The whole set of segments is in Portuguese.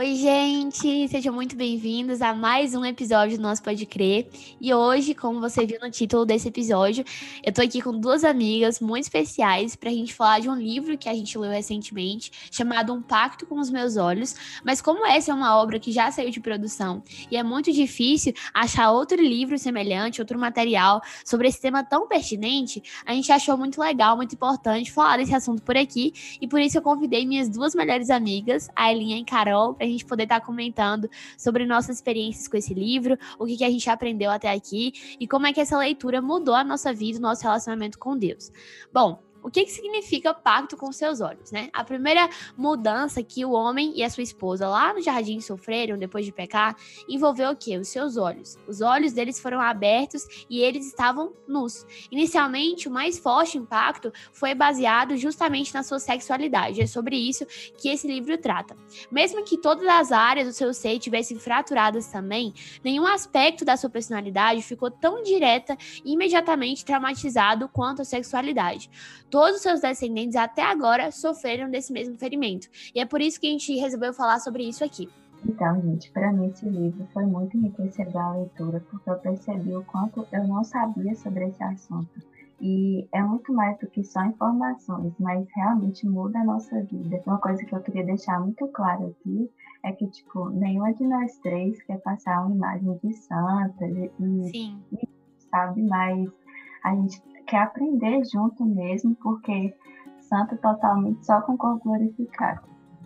Oi, gente! Sejam muito bem-vindos a mais um episódio do nosso Pode Crer. E hoje, como você viu no título desse episódio, eu tô aqui com duas amigas muito especiais pra gente falar de um livro que a gente leu recentemente, chamado Um Pacto com os Meus Olhos. Mas como essa é uma obra que já saiu de produção e é muito difícil achar outro livro semelhante, outro material sobre esse tema tão pertinente, a gente achou muito legal, muito importante falar desse assunto por aqui. E por isso eu convidei minhas duas melhores amigas, a Elinha e Carol, para a gente poder estar tá comentando sobre nossas experiências com esse livro, o que, que a gente aprendeu até aqui e como é que essa leitura mudou a nossa vida, o nosso relacionamento com Deus. Bom, o que, que significa pacto com seus olhos, né? A primeira mudança que o homem e a sua esposa lá no jardim sofreram depois de pecar envolveu o quê? Os seus olhos. Os olhos deles foram abertos e eles estavam nus. Inicialmente, o mais forte impacto foi baseado justamente na sua sexualidade. É sobre isso que esse livro trata. Mesmo que todas as áreas do seu ser tivessem fraturadas também, nenhum aspecto da sua personalidade ficou tão direta e imediatamente traumatizado quanto a sexualidade todos os seus descendentes até agora sofreram desse mesmo ferimento. E é por isso que a gente resolveu falar sobre isso aqui. Então, gente, para mim esse livro foi muito enriquecedor a leitura, porque eu percebi o quanto eu não sabia sobre esse assunto. E é muito mais do que só informações, mas realmente muda a nossa vida. Uma coisa que eu queria deixar muito claro aqui é que, tipo, nenhuma de nós três quer passar uma imagem de santa e, Sim. e sabe, mas a gente quer aprender junto mesmo, porque santo totalmente só com corpo glorificado.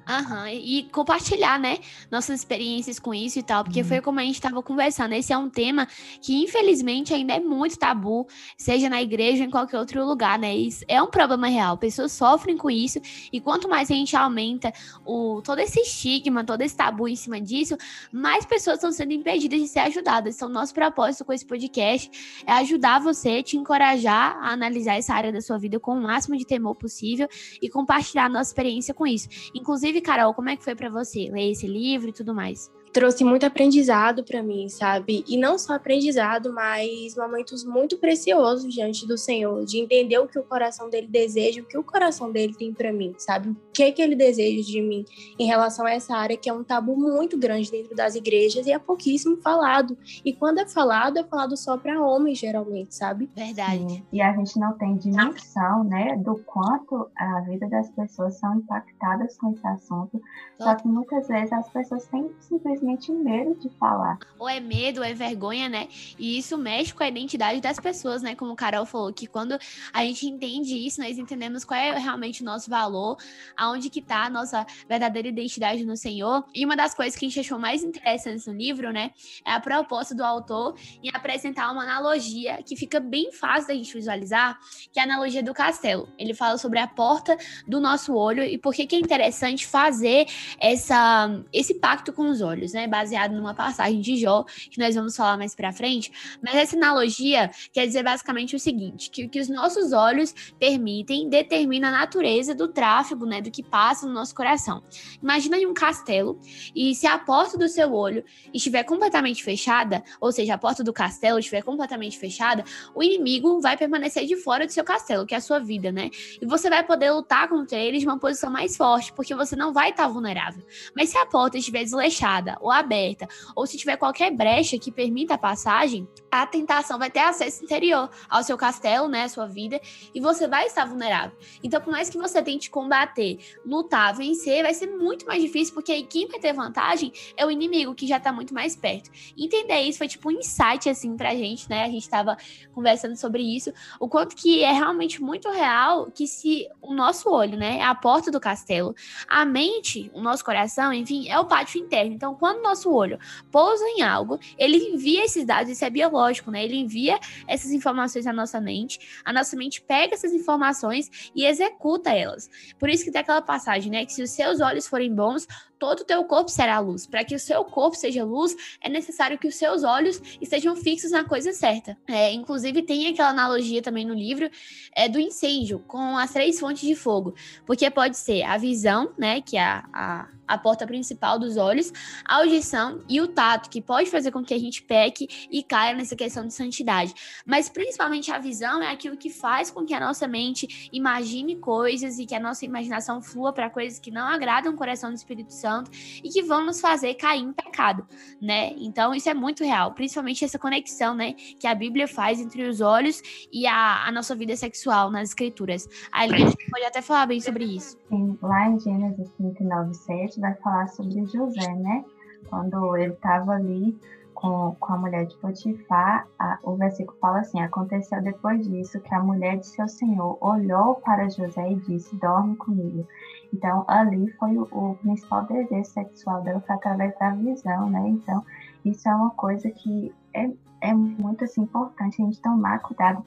Aham, e compartilhar, né, nossas experiências com isso e tal, porque foi como a gente estava conversando. Esse é um tema que, infelizmente, ainda é muito tabu, seja na igreja ou em qualquer outro lugar, né? Isso é um problema real. Pessoas sofrem com isso, e quanto mais a gente aumenta o, todo esse estigma, todo esse tabu em cima disso, mais pessoas estão sendo impedidas de ser ajudadas. Então, nosso propósito com esse podcast é ajudar você, te encorajar a analisar essa área da sua vida com o máximo de temor possível e compartilhar a nossa experiência com isso. Inclusive, Inclusive, Carol, como é que foi para você ler esse livro e tudo mais? Trouxe muito aprendizado para mim, sabe? E não só aprendizado, mas momentos muito preciosos diante do Senhor, de entender o que o coração dele deseja, o que o coração dele tem para mim, sabe? O que é que ele deseja de mim em relação a essa área que é um tabu muito grande dentro das igrejas e é pouquíssimo falado. E quando é falado, é falado só para homens, geralmente, sabe? Verdade. Sim. E a gente não tem dimensão, né, do quanto a vida das pessoas são impactadas com esse assunto. Só que muitas vezes as pessoas têm simplesmente simplesmente medo de falar. Ou é medo, ou é vergonha, né? E isso mexe com a identidade das pessoas, né? Como o Carol falou, que quando a gente entende isso, nós entendemos qual é realmente o nosso valor, aonde que tá a nossa verdadeira identidade no Senhor. E uma das coisas que a gente achou mais interessantes no livro, né? É a proposta do autor em apresentar uma analogia que fica bem fácil da gente visualizar, que é a analogia do castelo. Ele fala sobre a porta do nosso olho e por que, que é interessante fazer essa, esse pacto com os olhos né, baseado numa passagem de Jó, que nós vamos falar mais para frente. Mas essa analogia quer dizer basicamente o seguinte: que o que os nossos olhos permitem determina a natureza do tráfego, né, do que passa no nosso coração. Imagina um castelo e se a porta do seu olho estiver completamente fechada, ou seja, a porta do castelo estiver completamente fechada, o inimigo vai permanecer de fora do seu castelo, que é a sua vida, né? E você vai poder lutar contra ele de uma posição mais forte, porque você não vai estar vulnerável. Mas se a porta estiver desleixada ou aberta, ou se tiver qualquer brecha que permita a passagem, a tentação vai ter acesso interior ao seu castelo, né, à sua vida, e você vai estar vulnerável. Então, por mais que você tente combater, lutar, vencer, vai ser muito mais difícil, porque aí quem vai ter vantagem é o inimigo, que já tá muito mais perto. Entender isso foi tipo um insight, assim, pra gente, né, a gente tava conversando sobre isso, o quanto que é realmente muito real que se o nosso olho, né, é a porta do castelo, a mente, o nosso coração, enfim, é o pátio interno. Então, quando o nosso olho pousa em algo, ele envia esses dados, isso é biológico, né? Ele envia essas informações à nossa mente, a nossa mente pega essas informações e executa elas. Por isso que tem aquela passagem, né? Que se os seus olhos forem bons, todo o teu corpo será luz. Para que o seu corpo seja luz, é necessário que os seus olhos estejam fixos na coisa certa. É, inclusive, tem aquela analogia também no livro é, do incêndio com as três fontes de fogo. Porque pode ser a visão, né? né? Que é a, a, a porta principal dos olhos, a audição e o tato, que pode fazer com que a gente peque e caia nessa questão de santidade. Mas principalmente a visão é aquilo que faz com que a nossa mente imagine coisas e que a nossa imaginação flua para coisas que não agradam o coração do Espírito Santo e que vão nos fazer cair em pecado, né? Então isso é muito real, principalmente essa conexão, né, que a Bíblia faz entre os olhos e a, a nossa vida sexual nas escrituras. A Eliane pode até falar bem sobre isso. Sim, lá em Gênesis 39, 7 vai falar sobre José, né? Quando ele estava ali com, com a mulher de Potifar, a, o versículo fala assim: Aconteceu depois disso que a mulher de seu senhor olhou para José e disse: Dorme comigo. Então, ali foi o, o principal desejo sexual dela, foi através da visão, né? Então, isso é uma coisa que é, é muito assim, importante a gente tomar cuidado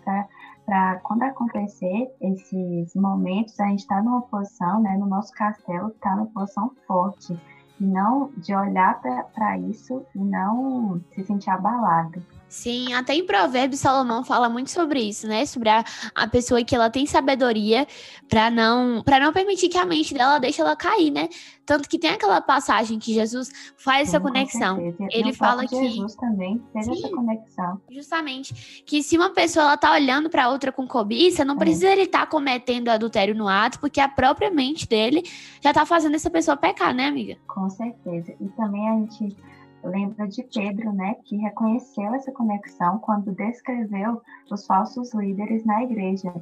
para quando acontecer esses momentos, a gente estar tá numa posição, né, no nosso castelo, estar tá numa posição forte e não de olhar para isso e não se sentir abalado. Sim, até em Provérbios Salomão fala muito sobre isso, né? Sobre a, a pessoa que ela tem sabedoria para não para não permitir que a mente dela deixe ela cair, né? Tanto que tem aquela passagem que Jesus faz Sim, essa conexão. Ele fala que Jesus também fez Sim, essa conexão. Justamente, que se uma pessoa ela tá olhando para outra com cobiça, não é. precisa ele estar tá cometendo adultério no ato, porque a própria mente dele já tá fazendo essa pessoa pecar, né, amiga? Com certeza. E também a gente lembra de Pedro, né, que reconheceu essa conexão quando descreveu os falsos líderes na igreja.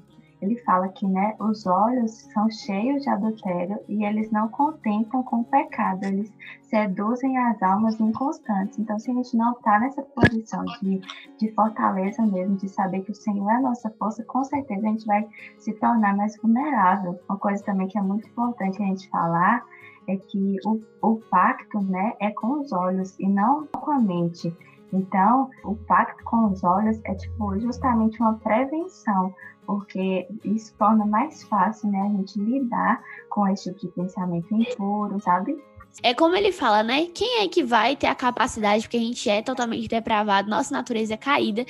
Ele fala que, né, os olhos são cheios de adultério e eles não contentam com o pecado, eles seduzem as almas inconstantes. Então, se a gente não está nessa posição de, de fortaleza mesmo, de saber que o Senhor é a nossa força, com certeza a gente vai se tornar mais vulnerável. Uma coisa também que é muito importante a gente falar é que o, o pacto né, é com os olhos e não com a mente. Então, o pacto com os olhos é tipo justamente uma prevenção, porque isso torna mais fácil né, a gente lidar com esse tipo de pensamento impuro, sabe? É como ele fala, né? Quem é que vai ter a capacidade, porque a gente é totalmente depravado, nossa natureza é caída,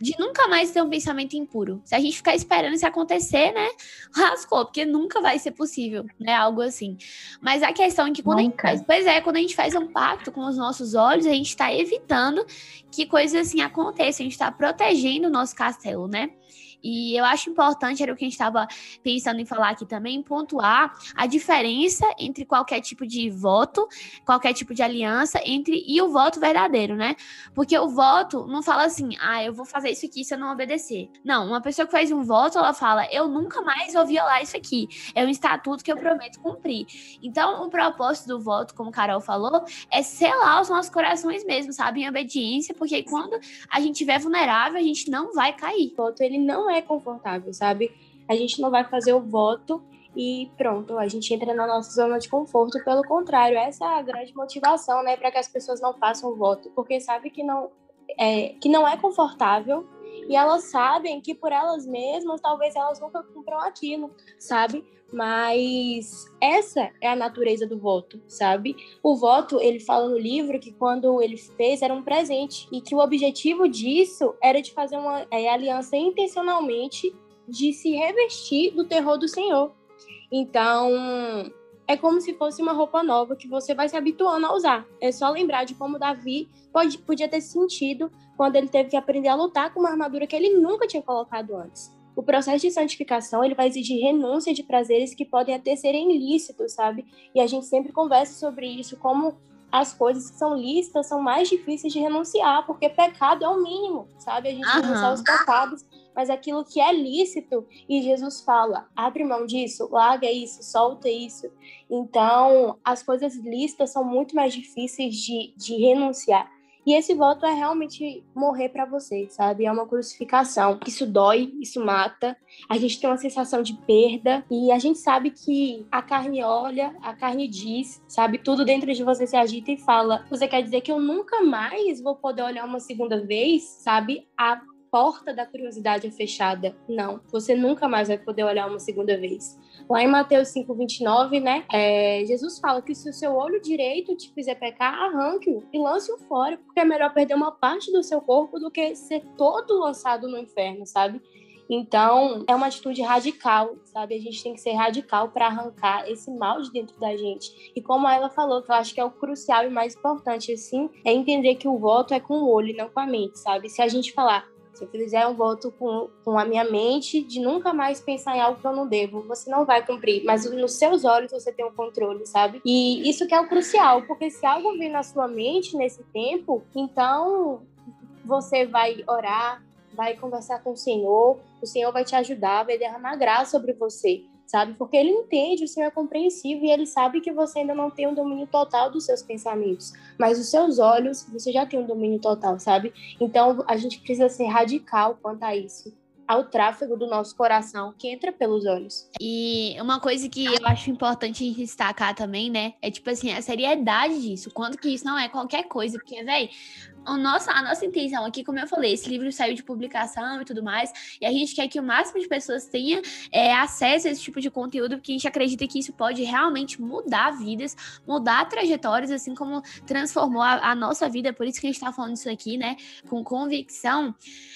de nunca mais ter um pensamento impuro? Se a gente ficar esperando isso acontecer, né? Lascou, porque nunca vai ser possível, né? Algo assim. Mas a questão é que quando nunca. a gente faz, pois é, quando a gente faz um pacto com os nossos olhos, a gente está evitando que coisas assim aconteçam, a gente está protegendo o nosso castelo, né? E eu acho importante, era o que a gente estava pensando em falar aqui também, pontuar a diferença entre qualquer tipo de voto, qualquer tipo de aliança, entre e o voto verdadeiro, né? Porque o voto não fala assim, ah, eu vou fazer isso aqui se eu não obedecer. Não, uma pessoa que faz um voto, ela fala, eu nunca mais vou violar isso aqui. É um estatuto que eu prometo cumprir. Então, o propósito do voto, como Carol falou, é selar os nossos corações mesmo, sabe? Em obediência, porque quando a gente estiver vulnerável, a gente não vai cair. O voto, ele não é confortável, sabe? A gente não vai fazer o voto e pronto, a gente entra na nossa zona de conforto. Pelo contrário, essa é a grande motivação, né, para que as pessoas não façam o voto, porque sabe que não é, que não é confortável e elas sabem que por elas mesmas talvez elas nunca cumpram aquilo, sabe? Mas essa é a natureza do voto, sabe? O voto, ele fala no livro que quando ele fez era um presente e que o objetivo disso era de fazer uma é, aliança intencionalmente de se revestir do terror do Senhor. Então, é como se fosse uma roupa nova que você vai se habituando a usar. É só lembrar de como Davi pode, podia ter sentido quando ele teve que aprender a lutar com uma armadura que ele nunca tinha colocado antes. O processo de santificação ele vai exigir renúncia de prazeres que podem até serem ilícitos, sabe? E a gente sempre conversa sobre isso, como as coisas que são lícitas são mais difíceis de renunciar, porque pecado é o mínimo, sabe? A gente uhum. renunciar os pecados, mas aquilo que é lícito, e Jesus fala, abre mão disso, larga isso, solta isso. Então, as coisas lícitas são muito mais difíceis de, de renunciar. E esse voto é realmente morrer para você, sabe? É uma crucificação. Isso dói, isso mata. A gente tem uma sensação de perda e a gente sabe que a carne olha, a carne diz, sabe? Tudo dentro de você se agita e fala: "Você quer dizer que eu nunca mais vou poder olhar uma segunda vez?", sabe? A porta da curiosidade é fechada. Não, você nunca mais vai poder olhar uma segunda vez. Lá em Mateus 5,29, né? É, Jesus fala que se o seu olho direito te fizer pecar, arranque-o e lance-o fora, porque é melhor perder uma parte do seu corpo do que ser todo lançado no inferno, sabe? Então, é uma atitude radical, sabe? A gente tem que ser radical para arrancar esse mal de dentro da gente. E como ela falou, que eu acho que é o crucial e mais importante, assim, é entender que o voto é com o olho não com a mente, sabe? Se a gente falar, se eu fizer um voto com, com a minha mente de nunca mais pensar em algo que eu não devo, você não vai cumprir. Mas nos seus olhos você tem o um controle, sabe? E isso que é o crucial, porque se algo vir na sua mente nesse tempo, então você vai orar, vai conversar com o Senhor, o Senhor vai te ajudar, vai derramar graça sobre você sabe? Porque ele entende, o Senhor é compreensivo e ele sabe que você ainda não tem um domínio total dos seus pensamentos, mas os seus olhos, você já tem um domínio total, sabe? Então a gente precisa ser radical quanto a isso ao tráfego do nosso coração que entra pelos olhos. E uma coisa que eu acho importante destacar também, né, é tipo assim, a seriedade disso, quanto que isso não é qualquer coisa, porque, velho, a nossa, a nossa intenção aqui, como eu falei, esse livro saiu de publicação e tudo mais, e a gente quer que o máximo de pessoas tenha é, acesso a esse tipo de conteúdo, porque a gente acredita que isso pode realmente mudar vidas, mudar trajetórias, assim como transformou a, a nossa vida, por isso que a gente tá falando isso aqui, né, com convicção.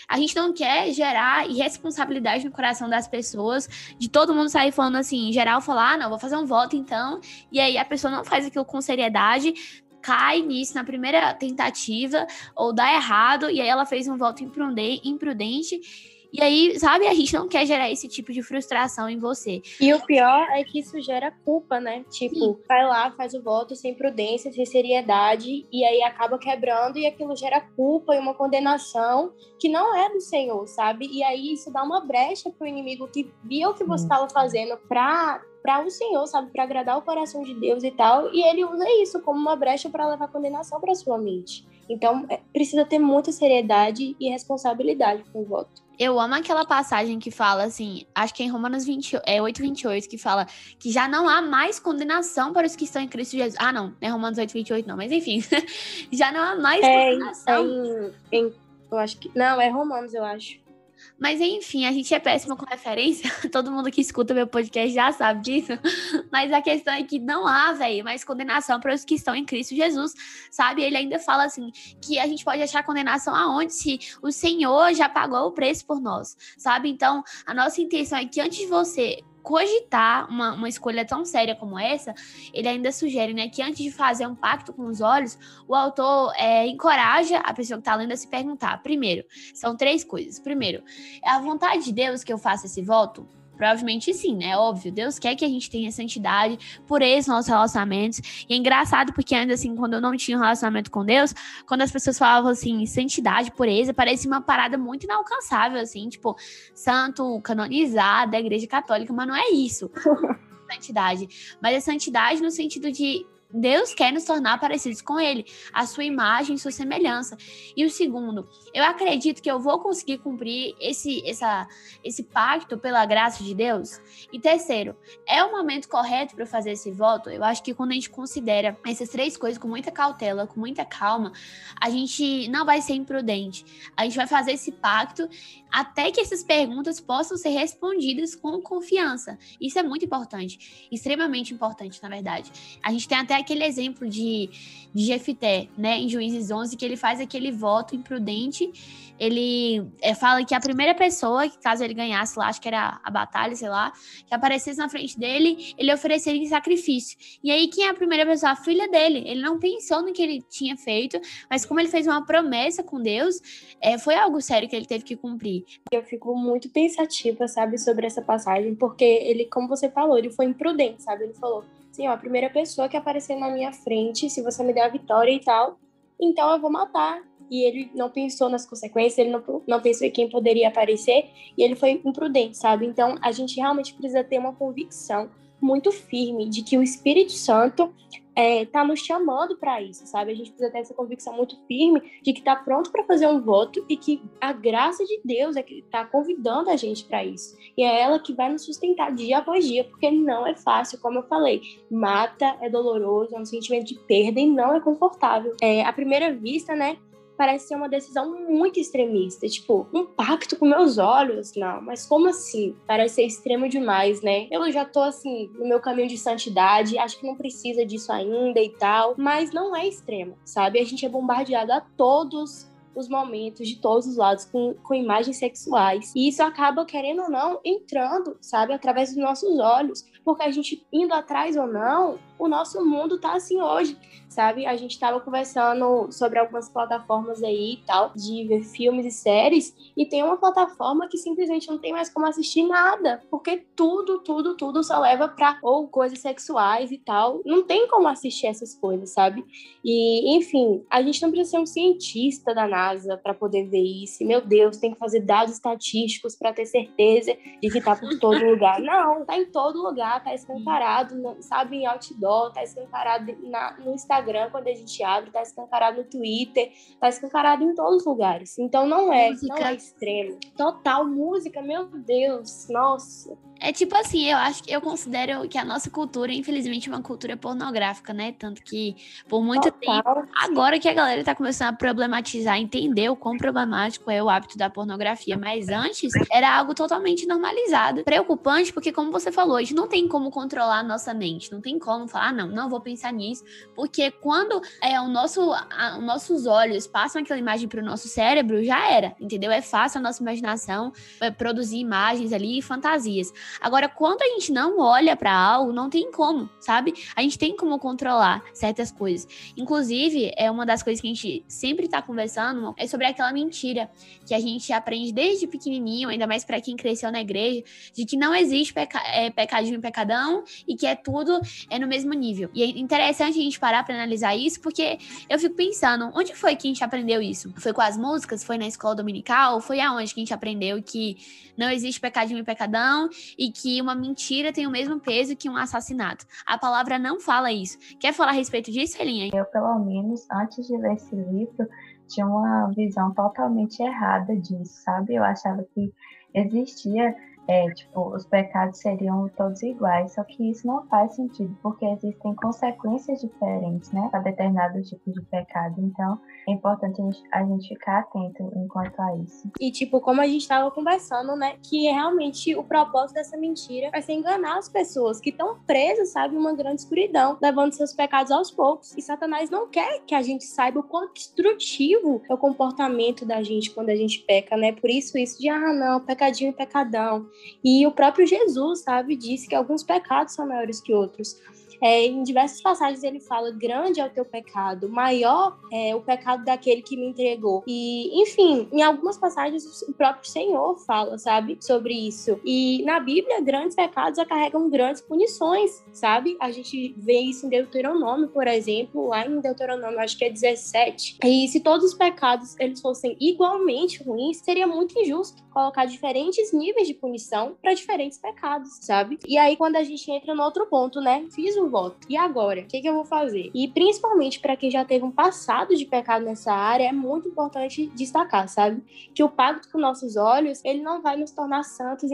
A gente não quer gerar irresponsabilidade no coração das pessoas, de todo mundo sair falando assim, em geral, falar, ah, não, vou fazer um voto então, e aí a pessoa não faz aquilo com seriedade, cai nisso na primeira tentativa, ou dá errado, e aí ela fez um voto imprudente. E aí, sabe, a gente não quer gerar esse tipo de frustração em você. E o pior é que isso gera culpa, né? Tipo, Sim. vai lá, faz o voto sem prudência, sem seriedade, e aí acaba quebrando, e aquilo gera culpa e uma condenação que não é do Senhor, sabe? E aí isso dá uma brecha pro inimigo que viu o que você estava fazendo pra para o Senhor, sabe, para agradar o coração de Deus e tal, e ele usa isso como uma brecha para levar condenação para sua mente. Então, é, precisa ter muita seriedade e responsabilidade com o voto. Eu amo aquela passagem que fala assim, acho que é em Romanos 20, é 8, 28, que fala que já não há mais condenação para os que estão em Cristo Jesus. Ah, não, não é Romanos 8, 28, não, mas enfim. já não há mais é, condenação. É em, em, eu acho que. Não, é Romanos, eu acho. Mas enfim, a gente é péssima com referência. Todo mundo que escuta meu podcast já sabe disso. Mas a questão é que não há, velho, mais condenação para os que estão em Cristo Jesus, sabe? Ele ainda fala assim que a gente pode achar condenação aonde se o Senhor já pagou o preço por nós, sabe? Então, a nossa intenção é que antes de você cogitar uma, uma escolha tão séria como essa, ele ainda sugere né, que antes de fazer um pacto com os olhos, o autor é, encoraja a pessoa que está lendo a se perguntar. Primeiro, são três coisas. Primeiro, é a vontade de Deus que eu faça esse voto? Provavelmente sim, né? Óbvio. Deus quer que a gente tenha santidade, por esses nossos relacionamentos. E é engraçado porque ainda assim, quando eu não tinha um relacionamento com Deus, quando as pessoas falavam assim, santidade, pureza, parecia uma parada muito inalcançável, assim, tipo, santo, canonizado da igreja católica, mas não é isso. santidade. Mas é santidade no sentido de Deus quer nos tornar parecidos com Ele, a sua imagem, sua semelhança. E o segundo, eu acredito que eu vou conseguir cumprir esse, essa, esse pacto pela graça de Deus. E terceiro, é o momento correto para fazer esse voto? Eu acho que quando a gente considera essas três coisas com muita cautela, com muita calma, a gente não vai ser imprudente. A gente vai fazer esse pacto até que essas perguntas possam ser respondidas com confiança. Isso é muito importante, extremamente importante, na verdade. A gente tem até aquele exemplo de, de Jefité, né, em Juízes 11, que ele faz aquele voto imprudente ele é, fala que a primeira pessoa, que caso ele ganhasse lá, acho que era a batalha, sei lá, que aparecesse na frente dele, ele ofereceria em sacrifício. E aí, quem é a primeira pessoa? A filha dele. Ele não pensou no que ele tinha feito, mas como ele fez uma promessa com Deus, é, foi algo sério que ele teve que cumprir. Eu fico muito pensativa, sabe, sobre essa passagem, porque ele, como você falou, ele foi imprudente, sabe? Ele falou, sim, ó, a primeira pessoa que aparecer na minha frente, se você me der a vitória e tal, então eu vou matar e ele não pensou nas consequências, ele não, não pensou em quem poderia aparecer e ele foi imprudente, sabe? Então a gente realmente precisa ter uma convicção muito firme de que o Espírito Santo é, tá nos chamando para isso, sabe? A gente precisa ter essa convicção muito firme de que está pronto para fazer um voto e que a graça de Deus é que está convidando a gente para isso. E é ela que vai nos sustentar dia após dia, porque não é fácil, como eu falei. Mata, é doloroso, é um sentimento de perda e não é confortável. É, à primeira vista, né? Parece ser uma decisão muito extremista. Tipo, um pacto com meus olhos? Não, mas como assim? Parece ser extremo demais, né? Eu já tô assim, no meu caminho de santidade, acho que não precisa disso ainda e tal, mas não é extremo, sabe? A gente é bombardeado a todos os momentos de todos os lados com, com imagens sexuais. E isso acaba, querendo ou não, entrando, sabe, através dos nossos olhos. Porque a gente indo atrás ou não, o nosso mundo tá assim hoje, sabe? A gente tava conversando sobre algumas plataformas aí e tal, de ver filmes e séries, e tem uma plataforma que simplesmente não tem mais como assistir nada, porque tudo, tudo, tudo só leva pra ou coisas sexuais e tal. Não tem como assistir essas coisas, sabe? E, enfim, a gente não precisa ser um cientista da NASA para poder ver isso. Meu Deus, tem que fazer dados estatísticos para ter certeza de que tá por todo lugar. Não, tá em todo lugar, tá escancarado, sabe, em outdoor outdoor, tá escancarado na, no Instagram quando a gente abre, tá escancarado no Twitter, tá escancarado em todos os lugares. Então não é, música. não é extremo. Total música, meu Deus, nossa. É tipo assim, eu acho que eu considero que a nossa cultura, infelizmente, é uma cultura pornográfica, né? Tanto que por muito Total. tempo, agora que a galera tá começando a problematizar, entender o quão problemático é o hábito da pornografia, mas antes era algo totalmente normalizado. Preocupante, porque como você falou, a gente não tem como controlar a nossa mente, não tem como falar, ah, não, não vou pensar nisso, porque quando é o nosso, a, os nossos olhos passam aquela imagem para o nosso cérebro, já era, entendeu? É fácil a nossa imaginação é, produzir imagens ali e fantasias. Agora, quando a gente não olha para algo, não tem como, sabe? A gente tem como controlar certas coisas. Inclusive, é uma das coisas que a gente sempre tá conversando é sobre aquela mentira que a gente aprende desde pequenininho, ainda mais para quem cresceu na igreja, de que não existe peca é, pecadinho e pecadão e que é tudo é no mesmo nível. E é interessante a gente parar para analisar isso, porque eu fico pensando, onde foi que a gente aprendeu isso? Foi com as músicas? Foi na escola dominical? Foi aonde que a gente aprendeu que não existe pecadinho e pecadão e que uma mentira tem o mesmo peso que um assassinato. A palavra não fala isso. Quer falar a respeito disso, Elinha? Eu, pelo menos, antes de ler esse livro, tinha uma visão totalmente errada disso, sabe? Eu achava que existia é, tipo, os pecados seriam todos iguais, só que isso não faz sentido, porque existem consequências diferentes, né, para determinados tipos de pecado. Então, é importante a gente, ficar atento enquanto a isso. E, tipo, como a gente estava conversando, né, que realmente o propósito dessa mentira vai ser enganar as pessoas que estão presas, sabe, uma grande escuridão, levando seus pecados aos poucos. E Satanás não quer que a gente saiba o quão destrutivo é o comportamento da gente quando a gente peca, né? Por isso, isso de, ah, não, pecadinho e pecadão. E o próprio Jesus, sabe, disse que alguns pecados são maiores que outros. É, em diversas passagens ele fala: grande é o teu pecado, maior é o pecado daquele que me entregou. E, enfim, em algumas passagens o próprio Senhor fala, sabe, sobre isso. E na Bíblia, grandes pecados acarregam grandes punições, sabe? A gente vê isso em Deuteronômio, por exemplo, lá em Deuteronômio, acho que é 17. E se todos os pecados eles fossem igualmente ruins, seria muito injusto colocar diferentes níveis de punição para diferentes pecados, sabe? E aí, quando a gente entra no outro ponto, né? Fiz o E agora? O que, que eu vou fazer? E principalmente para quem já teve um passado de pecado nessa área, é muito importante destacar, sabe? Que o pacto com nossos olhos, ele não vai nos tornar santos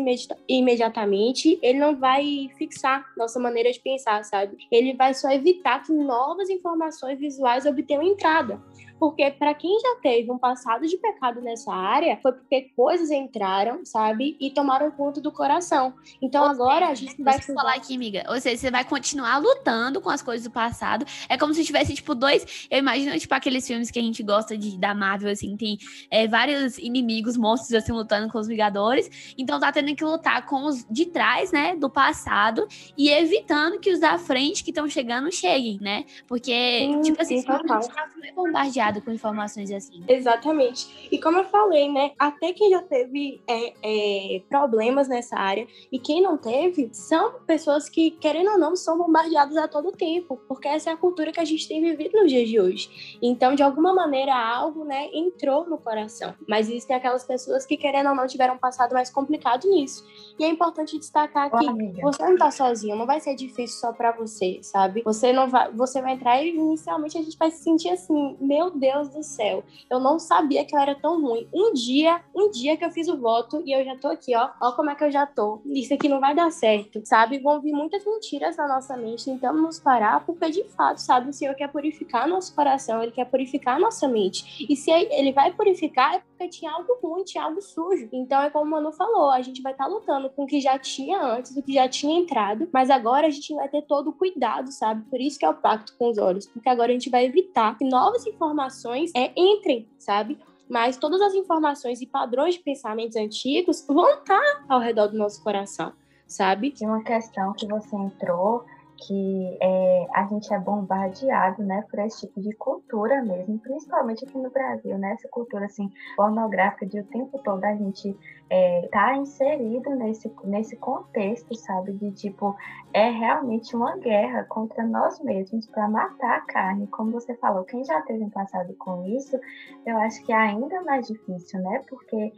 imediatamente, ele não vai fixar nossa maneira de pensar, sabe? Ele vai só evitar que novas informações visuais obtenham entrada. Porque para quem já teve um passado de pecado nessa área, foi porque coisas entraram, sabe? E tomaram conta do coração. Então Ou agora seja, a gente vai falar aqui, amiga. Ou seja, você vai continuar lutando com as coisas do passado. É como se tivesse, tipo, dois. Eu imagino, tipo, aqueles filmes que a gente gosta de da Marvel, assim, tem é, vários inimigos, monstros, assim, lutando com os Vingadores. Então tá tendo que lutar com os de trás, né? Do passado e evitando que os da frente que estão chegando cheguem, né? Porque, tipo assim, sim, a gente tá bombardeado com informações assim. Exatamente. E como eu falei, né? Até quem já teve é, é, problemas nessa área e quem não teve, são pessoas que, querendo ou não, são bombardeadas a todo tempo, porque essa é a cultura que a gente tem vivido nos dias de hoje. Então, de alguma maneira, algo, né, entrou no coração. Mas existem aquelas pessoas que, querendo ou não, tiveram um passado mais complicado nisso. E é importante destacar que você não tá sozinho, não vai ser difícil só para você, sabe? Você não vai, você vai entrar e inicialmente a gente vai se sentir assim, meu Deus do céu, eu não sabia que eu era tão ruim. Um dia, um dia que eu fiz o voto e eu já tô aqui, ó, ó como é que eu já tô. Isso aqui não vai dar certo, sabe? Vão vir muitas mentiras na nossa mente, tentando nos parar, porque de fato, sabe, o Senhor quer purificar nosso coração, ele quer purificar nossa mente. E se ele vai purificar, é porque tinha algo ruim, tinha algo sujo. Então é como o Manu falou, a gente vai estar tá lutando com o que já tinha antes, o que já tinha entrado, mas agora a gente vai ter todo o cuidado, sabe? Por isso que é o pacto com os olhos, porque agora a gente vai evitar que novas informações é, entrem, sabe? mas todas as informações e padrões de pensamentos antigos vão estar ao redor do nosso coração, sabe? Tem uma questão que você entrou que é, a gente é bombardeado, né, por esse tipo de cultura mesmo, principalmente aqui no Brasil, né, essa cultura assim pornográfica de o tempo todo a gente é, tá inserido nesse nesse contexto, sabe, de tipo é realmente uma guerra contra nós mesmos para matar a carne, como você falou, quem já teve um passado com isso, eu acho que é ainda mais difícil, né, porque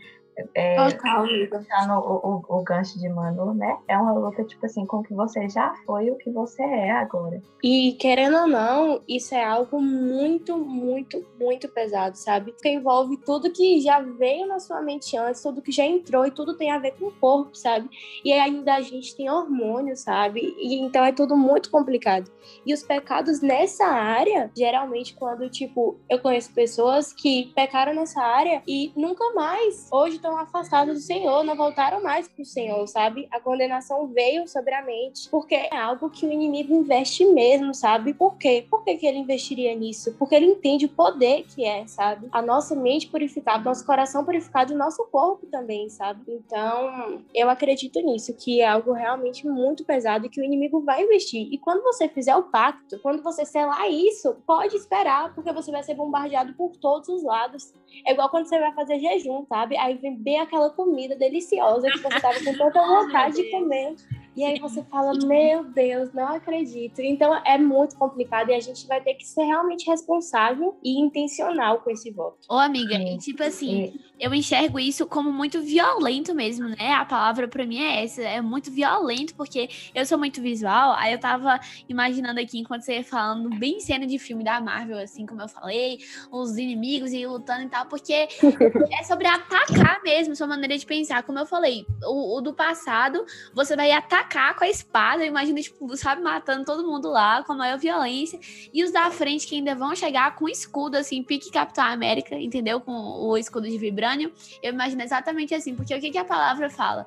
é, Total, puxando o, o, o, gancho de Manu, né? É uma luta, tipo assim, com o que você já foi e o que você é agora. E querendo ou não, isso é algo muito, muito, muito pesado, sabe? Porque envolve tudo que já veio na sua mente antes, tudo que já entrou e tudo tem a ver com o corpo, sabe? E ainda a gente tem hormônio, sabe? E então é tudo muito complicado. E os pecados nessa área, geralmente, quando, tipo, eu conheço pessoas que pecaram nessa área e nunca mais, hoje estão afastados do Senhor, não voltaram mais para o Senhor, sabe? A condenação veio sobre a mente, porque é algo que o inimigo investe mesmo, sabe? Por quê? Por que, que ele investiria nisso? Porque ele entende o poder que é, sabe? A nossa mente purificada, nosso coração purificado e nosso corpo também, sabe? Então, eu acredito nisso, que é algo realmente muito pesado e que o inimigo vai investir. E quando você fizer o pacto, quando você selar isso, pode esperar, porque você vai ser bombardeado por todos os lados. É igual quando você vai fazer jejum, sabe? Aí vem bem aquela comida deliciosa que você tava com tanta vontade de comer. E aí você fala, meu Deus, não acredito. Então é muito complicado e a gente vai ter que ser realmente responsável e intencional com esse voto. Ô, amiga, e tipo assim, eu enxergo isso como muito violento mesmo, né? A palavra para mim é essa, é muito violento, porque eu sou muito visual, aí eu tava imaginando aqui, enquanto você ia falando, bem cena de filme da Marvel, assim como eu falei, os inimigos e lutando e tal, porque é sobre atacar mesmo, sua maneira de pensar. Como eu falei, o, o do passado, você vai atacar atacar com a espada, imagina, tipo, sabe, matando todo mundo lá com a maior violência. E os da frente que ainda vão chegar com escudo, assim, pique Capitão América, entendeu? Com o escudo de vibrânio. Eu imagino exatamente assim, porque o que, que a palavra fala?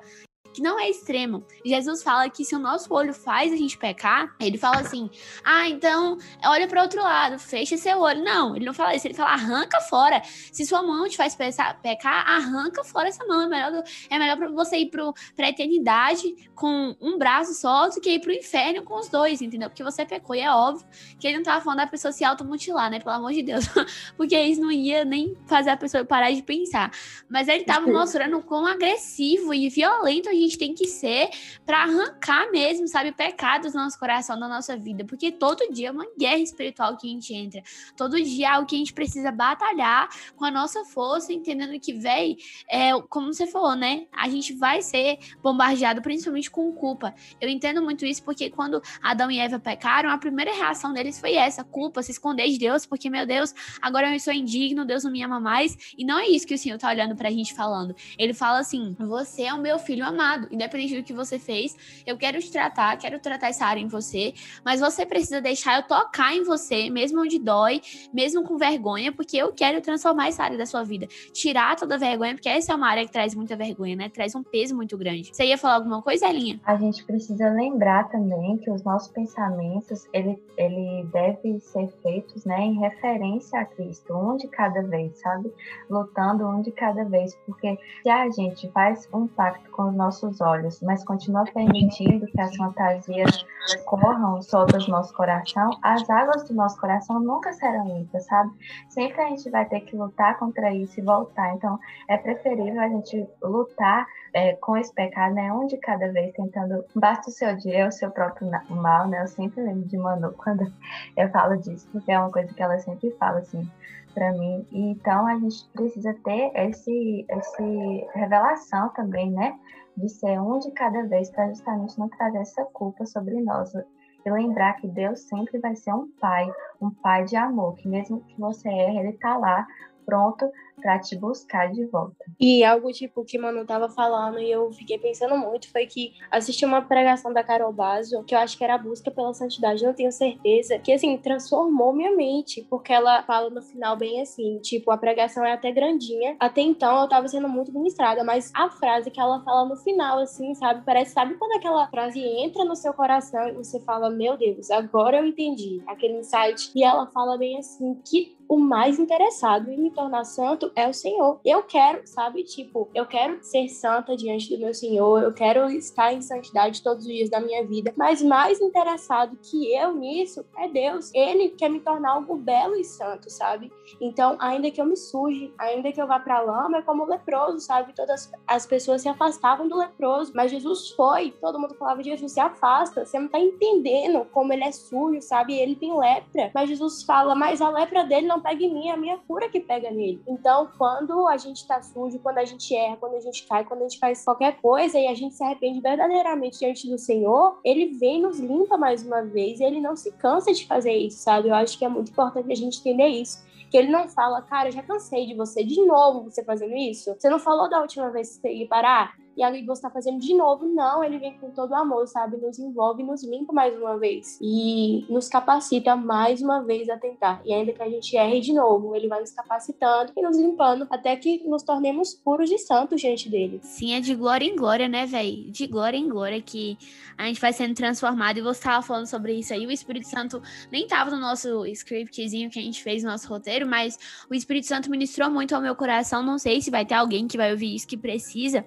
Que não é extremo. Jesus fala que se o nosso olho faz a gente pecar, ele fala assim: ah, então olha para outro lado, fecha seu olho. Não, ele não fala isso, ele fala arranca fora. Se sua mão te faz pecar, arranca fora essa mão. É melhor, é melhor para você ir para a eternidade com um braço só do que ir para o inferno com os dois, entendeu? Porque você pecou e é óbvio que ele não tava falando da pessoa se automutilar, né? Pelo amor de Deus. Porque isso não ia nem fazer a pessoa parar de pensar. Mas ele tava mostrando quão agressivo e violento a gente gente tem que ser para arrancar mesmo, sabe, pecados do nosso coração, da nossa vida, porque todo dia é uma guerra espiritual que a gente entra. Todo dia é algo que a gente precisa batalhar com a nossa força, entendendo que, véi, é, como você falou, né? A gente vai ser bombardeado principalmente com culpa. Eu entendo muito isso porque quando Adão e Eva pecaram, a primeira reação deles foi essa, culpa, se esconder de Deus, porque, meu Deus, agora eu sou indigno, Deus não me ama mais. E não é isso que o Senhor tá olhando pra gente falando. Ele fala assim: você é o meu filho amado independente do que você fez. Eu quero te tratar, quero tratar essa área em você, mas você precisa deixar eu tocar em você, mesmo onde dói, mesmo com vergonha, porque eu quero transformar essa área da sua vida. Tirar toda a vergonha, porque essa é uma área que traz muita vergonha, né? Traz um peso muito grande. Você ia falar alguma coisa, Elinha? A gente precisa lembrar também que os nossos pensamentos, ele, ele deve ser feitos, né, em referência a Cristo, um de cada vez, sabe? Lutando um de cada vez, porque se a gente faz um pacto com os nossos nossos olhos, mas continua permitindo que as fantasias corram soltas no nosso coração, as águas do nosso coração nunca serão limpas, sabe? Sempre a gente vai ter que lutar contra isso e voltar. Então, é preferível a gente lutar é, com esse pecado, né? Um de cada vez, tentando. Basta o seu dia, o seu próprio mal, né? Eu sempre lembro de Manu quando eu falo disso, porque é uma coisa que ela sempre fala, assim para mim. Então a gente precisa ter esse, esse revelação também, né? de ser um de cada vez para justamente não trazer essa culpa sobre nós. E lembrar que Deus sempre vai ser um pai, um pai de amor, que mesmo que você erre, ele está lá pronto para te buscar de volta. E algo tipo que Manu tava falando e eu fiquei pensando muito foi que assisti uma pregação da Carol Basso, que eu acho que era a busca pela santidade, não tenho certeza, que assim transformou minha mente, porque ela fala no final bem assim, tipo, a pregação é até grandinha. Até então eu tava sendo muito ministrada, mas a frase que ela fala no final assim, sabe, parece, sabe quando aquela frase entra no seu coração e você fala, meu Deus, agora eu entendi aquele insight. E ela fala bem assim, que o mais interessado em me tornar santo é o Senhor. Eu quero, sabe, tipo, eu quero ser santa diante do meu Senhor, eu quero estar em santidade todos os dias da minha vida, mas mais interessado que eu nisso é Deus. Ele quer me tornar algo belo e santo, sabe? Então, ainda que eu me suje, ainda que eu vá para a lama, é como o leproso, sabe? Todas as pessoas se afastavam do leproso, mas Jesus foi, todo mundo falava de Jesus, se afasta, você não tá entendendo como ele é sujo, sabe? Ele tem lepra, mas Jesus fala, mas a lepra dele não pega em mim, é a minha cura que pega nele. Então, quando a gente tá sujo, quando a gente erra, quando a gente cai, quando a gente faz qualquer coisa e a gente se arrepende verdadeiramente diante do Senhor, ele vem nos limpa mais uma vez e ele não se cansa de fazer isso, sabe? Eu acho que é muito importante a gente entender isso que ele não fala, cara, já cansei de você, de novo você fazendo isso. Você não falou da última vez que você ia parar? E aí você tá fazendo de novo. Não, ele vem com todo o amor, sabe? Nos envolve, nos limpa mais uma vez e nos capacita mais uma vez a tentar. E ainda que a gente erre de novo, ele vai nos capacitando e nos limpando até que nos tornemos puros e santos diante dele. Sim, é de glória em glória, né, velho? De glória em glória que a gente vai sendo transformado. E você tava falando sobre isso aí. O Espírito Santo nem tava no nosso scriptzinho que a gente fez no nosso roteiro, mas o Espírito Santo ministrou muito ao meu coração. Não sei se vai ter alguém que vai ouvir isso que precisa.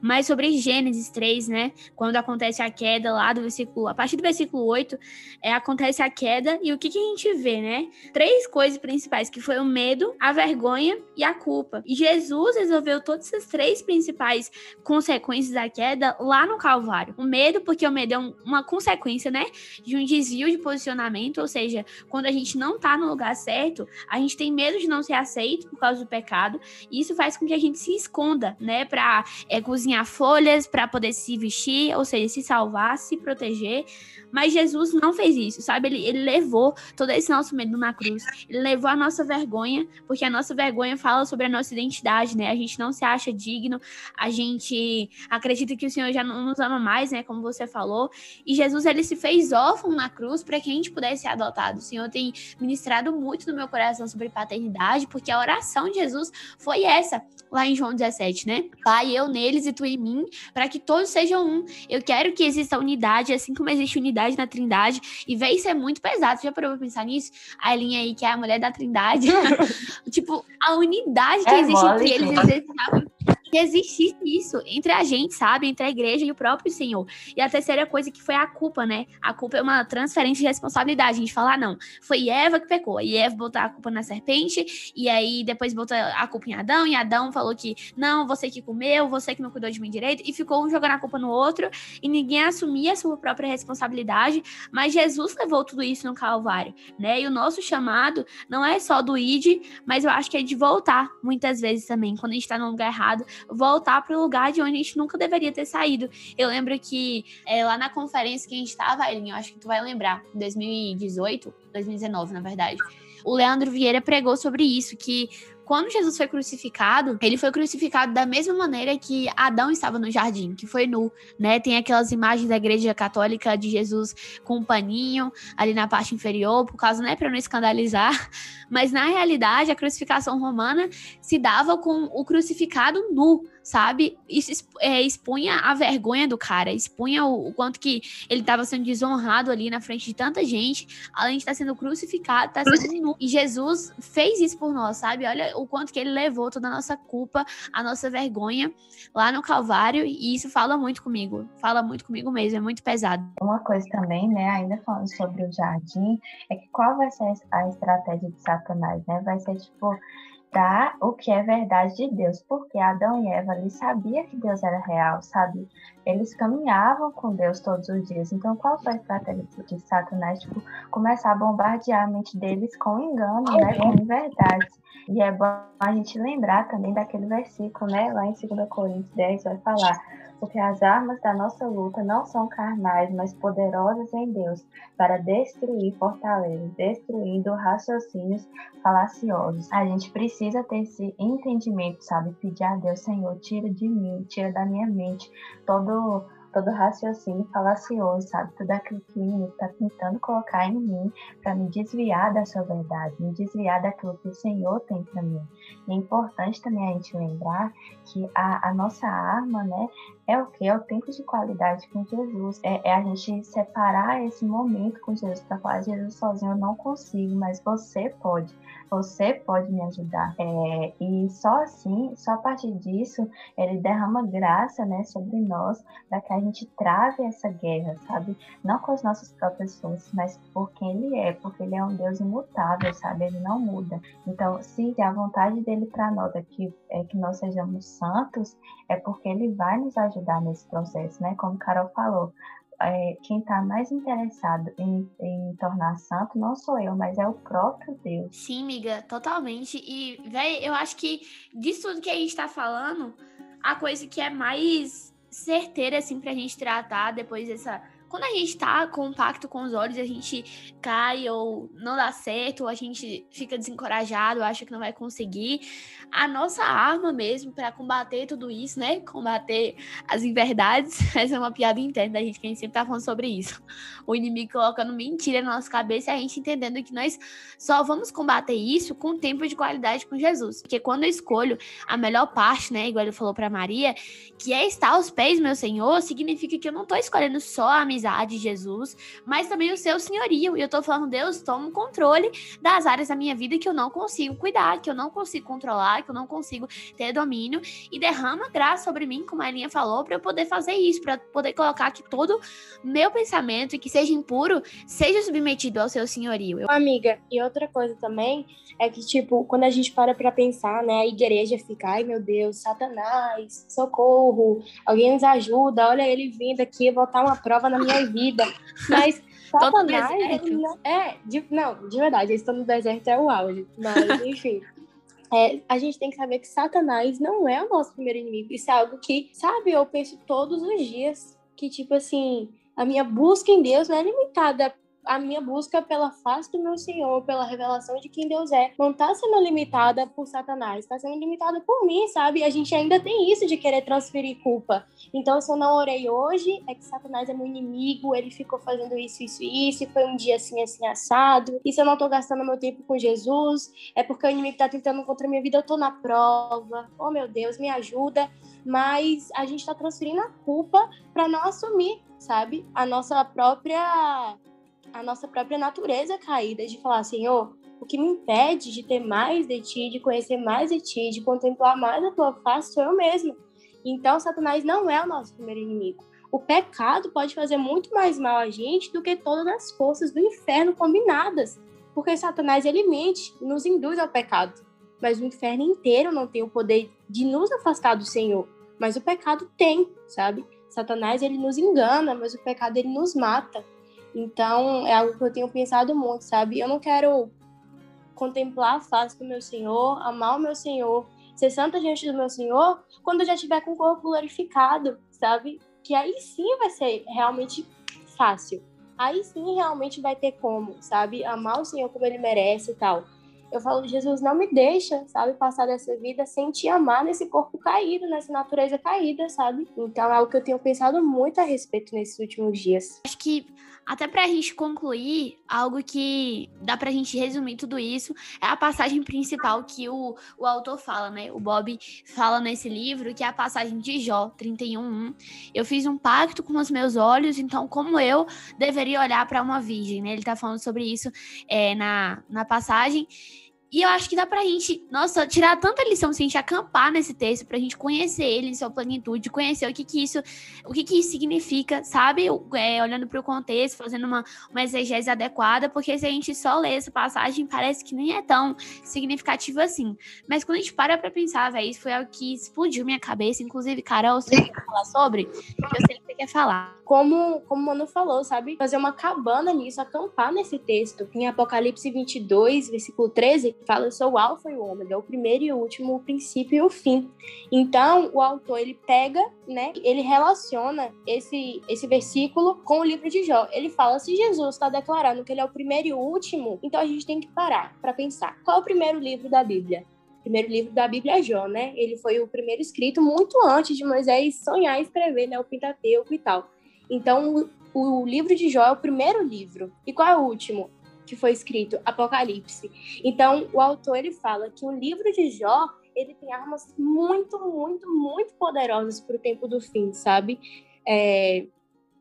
Mas sobre Gênesis 3, né? Quando acontece a queda lá do versículo, a partir do versículo 8, é, acontece a queda e o que, que a gente vê, né? Três coisas principais, que foi o medo, a vergonha e a culpa. E Jesus resolveu todas essas três principais consequências da queda lá no Calvário. O medo, porque o medo é um, uma consequência, né? De um desvio de posicionamento, ou seja, quando a gente não tá no lugar certo, a gente tem medo de não ser aceito por causa do pecado, e isso faz com que a gente se esconda, né? Pra é, cozinhar cozinhar folhas para poder se vestir, ou seja, se salvar, se proteger. Mas Jesus não fez isso, sabe? Ele, ele levou todo esse nosso medo na cruz. Ele levou a nossa vergonha, porque a nossa vergonha fala sobre a nossa identidade, né? A gente não se acha digno, a gente acredita que o Senhor já não nos ama mais, né? Como você falou. E Jesus, ele se fez órfão na cruz para que a gente pudesse ser adotado. O Senhor tem ministrado muito no meu coração sobre paternidade, porque a oração de Jesus foi essa, lá em João 17, né? Pai, eu neles e tu em mim, para que todos sejam um. Eu quero que exista unidade, assim como existe unidade na Trindade. E ver isso é muito pesado. Você já parou pra pensar nisso? A linha aí, que é a mulher da Trindade. tipo, a unidade que é existe entre eles, eles que existisse isso entre a gente, sabe? Entre a igreja e o próprio Senhor. E a terceira coisa que foi a culpa, né? A culpa é uma transferência de responsabilidade. A gente fala, ah, não, foi Eva que pecou. E Eva botou a culpa na serpente, e aí depois botou a culpa em Adão, e Adão falou que, não, você que comeu, você que não cuidou de mim direito, e ficou um jogando a culpa no outro, e ninguém assumia a sua própria responsabilidade, mas Jesus levou tudo isso no Calvário, né? E o nosso chamado não é só do id, mas eu acho que é de voltar, muitas vezes também, quando a gente tá no lugar errado, voltar para o lugar de onde a gente nunca deveria ter saído. Eu lembro que é, lá na conferência que a gente estava, Elinho, acho que tu vai lembrar, 2018, 2019, na verdade. O Leandro Vieira pregou sobre isso, que quando Jesus foi crucificado, ele foi crucificado da mesma maneira que Adão estava no jardim, que foi nu, né? Tem aquelas imagens da igreja católica de Jesus com um paninho ali na parte inferior, por causa, né, para não escandalizar, mas na realidade a crucificação romana se dava com o crucificado nu, sabe? Isso é, expunha a vergonha do cara, expunha o, o quanto que ele estava sendo desonrado ali na frente de tanta gente, além de estar tá sendo crucificado, tá sendo nu. E Jesus fez isso por nós, sabe? Olha o quanto que ele levou toda a nossa culpa, a nossa vergonha lá no Calvário, e isso fala muito comigo, fala muito comigo mesmo, é muito pesado. Uma coisa também, né, ainda falando sobre o jardim, é que qual vai ser a estratégia de Satanás, né? Vai ser tipo dar o que é verdade de Deus, porque Adão e Eva ali sabia que Deus era real, sabe? Eles caminhavam com Deus todos os dias. Então, qual foi a estratégia de Satanás? Tipo, começar a bombardear a mente deles com engano, né? Com verdade. E é bom a gente lembrar também daquele versículo, né? Lá em 2 Coríntios 10 vai falar porque as armas da nossa luta não são carnais, mas poderosas em Deus, para destruir fortalezas, destruindo raciocínios falaciosos. A gente precisa ter esse entendimento, sabe? Pedir a Deus, Senhor, tira de mim, tira da minha mente todo todo raciocínio falacioso, sabe? Tudo aquilo que o inimigo está tentando colocar em mim para me desviar da sua verdade, me desviar daquilo que o Senhor tem para mim. E é importante também a gente lembrar que a, a nossa arma, né, é o que? É o tempo de qualidade com Jesus. É, é a gente separar esse momento com Jesus para falar, Jesus sozinho eu não consigo, mas você pode. Você pode me ajudar. É, e só assim, só a partir disso, ele derrama graça né, sobre nós para que a gente trave essa guerra, sabe? Não com as nossas próprias forças, mas por quem ele é, porque ele é um Deus imutável, sabe? Ele não muda. Então, se a vontade dele para nós é que, é que nós sejamos santos, é porque ele vai nos ajudar nesse processo, né? Como Carol falou, é, quem está mais interessado em, em, tornar santo não sou eu, mas é o próprio Deus. Sim, amiga, totalmente. E, velho, eu acho que disso tudo que a gente está falando, a coisa que é mais certeira, assim, pra gente tratar depois dessa quando a gente tá com o pacto com os olhos, a gente cai ou não dá certo, ou a gente fica desencorajado, acha que não vai conseguir. A nossa arma mesmo para combater tudo isso, né? Combater as inverdades. Essa é uma piada interna da gente, que a gente sempre tá falando sobre isso. O inimigo colocando mentira na nossa cabeça e a gente entendendo que nós só vamos combater isso com tempo de qualidade com Jesus. Porque quando eu escolho a melhor parte, né? Igual ele falou para Maria, que é estar aos pés, meu Senhor, significa que eu não tô escolhendo só a amizade de Jesus, mas também o seu senhorio. E eu tô falando, Deus, toma o controle das áreas da minha vida que eu não consigo cuidar, que eu não consigo controlar, que eu não consigo ter domínio, e derrama graça sobre mim, como a Elinha falou, para eu poder fazer isso, para poder colocar que todo meu pensamento, que seja impuro, seja submetido ao seu senhorio. Eu... Amiga, e outra coisa também é que, tipo, quando a gente para pra pensar, né, a igreja fica, ai meu Deus, Satanás, socorro, alguém nos ajuda, olha ele vindo aqui botar uma prova na minha vida. Mas Satanás, não, é, de, não, de verdade, estão no deserto é o auge. Mas, enfim. É, a gente tem que saber que Satanás não é o nosso primeiro inimigo. Isso é algo que, sabe, eu penso todos os dias. Que, tipo assim, a minha busca em Deus não é limitada a minha busca pela face do meu Senhor, pela revelação de quem Deus é, não tá sendo limitada por Satanás, tá sendo limitada por mim, sabe? A gente ainda tem isso de querer transferir culpa. Então, se eu não orei hoje, é que Satanás é meu inimigo, ele ficou fazendo isso, isso e isso, e foi um dia assim, assim, assado. E se eu não tô gastando meu tempo com Jesus, é porque o inimigo tá tentando contra a minha vida, eu tô na prova. Oh, meu Deus, me ajuda. Mas a gente tá transferindo a culpa para não assumir, sabe? A nossa própria a nossa própria natureza caída de falar, Senhor, o que me impede de ter mais de ti, de conhecer mais de ti, de contemplar mais a tua face, sou eu mesmo. Então, Satanás não é o nosso primeiro inimigo. O pecado pode fazer muito mais mal a gente do que todas as forças do inferno combinadas. Porque Satanás, ele mente, nos induz ao pecado. Mas o inferno inteiro não tem o poder de nos afastar do Senhor. Mas o pecado tem, sabe? Satanás, ele nos engana, mas o pecado, ele nos mata. Então, é algo que eu tenho pensado muito, sabe? Eu não quero contemplar a face do meu Senhor, amar o meu Senhor, ser santa diante do meu Senhor, quando eu já estiver com o corpo glorificado, sabe? Que aí sim vai ser realmente fácil. Aí sim realmente vai ter como, sabe? Amar o Senhor como ele merece e tal. Eu falo, Jesus, não me deixa, sabe, passar dessa vida sem te amar nesse corpo caído, nessa natureza caída, sabe? Então é algo que eu tenho pensado muito a respeito nesses últimos dias. Acho que até pra gente concluir, algo que dá pra gente resumir tudo isso é a passagem principal que o, o autor fala, né? O Bob fala nesse livro, que é a passagem de Jó 31. Eu fiz um pacto com os meus olhos, então como eu deveria olhar para uma virgem, né? Ele tá falando sobre isso é, na, na passagem. E eu acho que dá pra gente, nossa, tirar tanta lição se a gente acampar nesse texto, pra gente conhecer ele em sua plenitude, conhecer o que que isso, o que que isso significa, sabe? É, olhando pro contexto, fazendo uma, uma exegese adequada, porque se a gente só lê essa passagem, parece que nem é tão significativo assim. Mas quando a gente para pra pensar, velho, isso foi algo que explodiu minha cabeça, inclusive, Carol, você quer falar sobre? Eu sei que você quer falar. Como, como o Mano falou, sabe? Fazer uma cabana nisso, acampar nesse texto. Em Apocalipse 22, versículo 13, fala eu sou o alfa e o ômega, o primeiro e o último, o princípio e o fim. Então, o autor ele pega, né, ele relaciona esse esse versículo com o livro de Jó. Ele fala se Jesus está declarando que ele é o primeiro e o último, então a gente tem que parar para pensar. Qual é o primeiro livro da Bíblia? O primeiro livro da Bíblia é Jó, né? Ele foi o primeiro escrito muito antes de Moisés sonhar e escrever, né, o Pentateuco e tal. Então, o, o livro de Jó é o primeiro livro. E qual é o último? Que foi escrito, Apocalipse. Então, o autor ele fala que o livro de Jó ele tem armas muito, muito, muito poderosas para o tempo do fim, sabe? É,